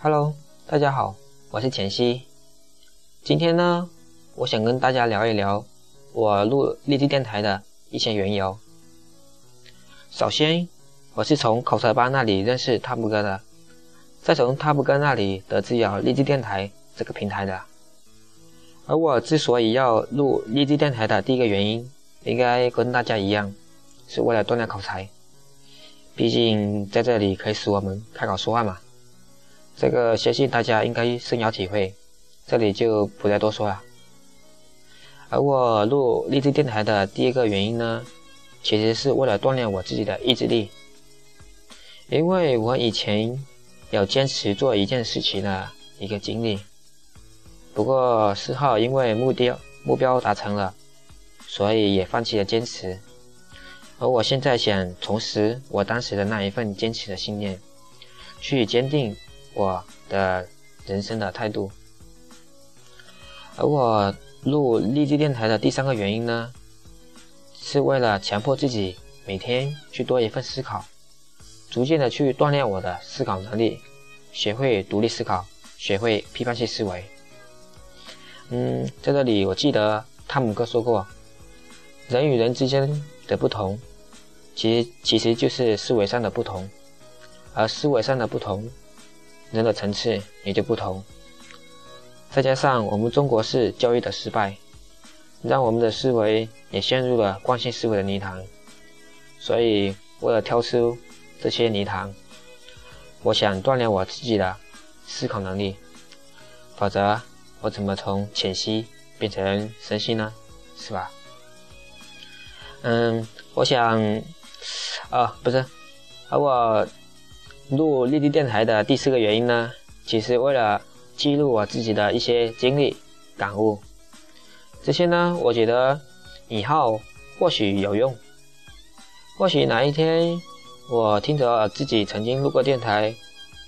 Hello，大家好，我是浅溪。今天呢，我想跟大家聊一聊我录励志电台的一些缘由。首先，我是从口才班那里认识 Top 哥的，再从 Top 哥那里得知有励志电台这个平台的。而我之所以要录励志电台的第一个原因，应该跟大家一样，是为了锻炼口才。毕竟在这里可以使我们开口说话嘛，这个相信大家应该深有体会，这里就不再多说了。而我录励志电台的第一个原因呢，其实是为了锻炼我自己的意志力，因为我以前有坚持做一件事情的一个经历，不过事后因为目标目标达成了，所以也放弃了坚持。而我现在想重拾我当时的那一份坚持的信念，去坚定我的人生的态度。而我录励志电台的第三个原因呢，是为了强迫自己每天去多一份思考，逐渐的去锻炼我的思考能力，学会独立思考，学会批判性思维。嗯，在这里我记得汤姆哥说过，人与人之间的不同。其实其实就是思维上的不同，而思维上的不同，人的层次也就不同。再加上我们中国式教育的失败，让我们的思维也陷入了惯性思维的泥潭。所以，为了跳出这些泥潭，我想锻炼我自己的思考能力。否则，我怎么从浅析变成深析呢？是吧？嗯，我想。啊，不是，而我录立地电台的第四个原因呢，其实为了记录我自己的一些经历、感悟，这些呢，我觉得以后或许有用，或许哪一天我听着自己曾经录过电台，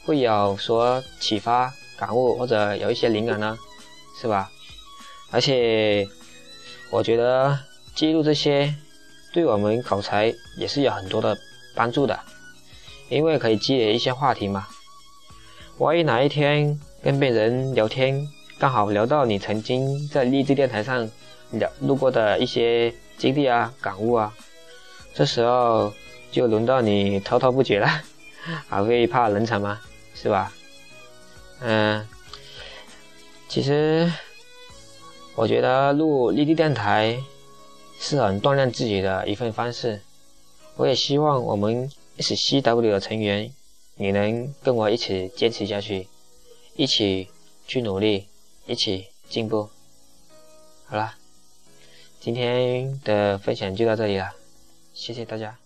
会有所启发、感悟或者有一些灵感呢，是吧？而且我觉得记录这些。对我们口才也是有很多的帮助的，因为可以积累一些话题嘛。万一哪一天跟别人聊天，刚好聊到你曾经在励志电台上聊录过的一些经历啊、感悟啊，这时候就轮到你滔滔不绝了，还会怕冷场吗？是吧？嗯，其实我觉得录励志电台。是很锻炼自己的一份方式，我也希望我们 SCW 的成员你能跟我一起坚持下去，一起去努力，一起进步。好了，今天的分享就到这里了，谢谢大家。